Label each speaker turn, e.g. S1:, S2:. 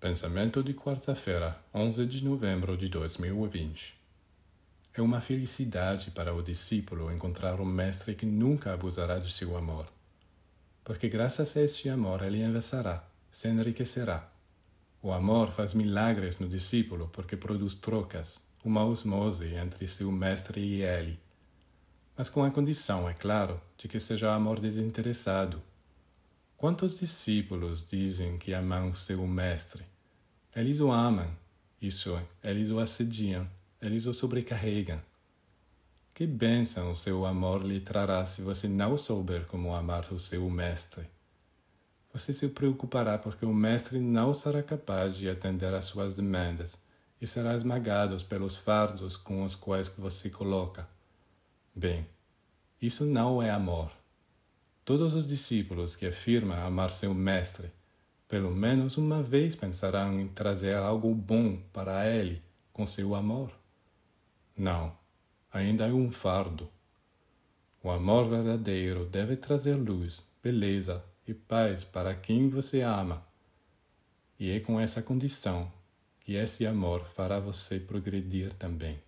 S1: Pensamento de quarta-feira, 11 de novembro de 2020. É uma felicidade para o discípulo encontrar um mestre que nunca abusará de seu amor. Porque graças a este amor ele envelhecerá, se enriquecerá. O amor faz milagres no discípulo porque produz trocas, uma osmose entre seu mestre e ele. Mas com a condição, é claro, de que seja amor desinteressado Quantos discípulos dizem que amam seu mestre? Eles o amam, isso é, eles o assediam, eles o sobrecarregam. Que bênção o seu amor lhe trará se você não souber como amar o seu mestre. Você se preocupará porque o mestre não será capaz de atender às suas demandas e será esmagado pelos fardos com os quais você coloca. Bem, isso não é amor. Todos os discípulos que afirmam amar seu mestre, pelo menos uma vez pensarão em trazer algo bom para ele com seu amor. Não, ainda é um fardo. O amor verdadeiro deve trazer luz, beleza e paz para quem você ama. E é com essa condição que esse amor fará você progredir também.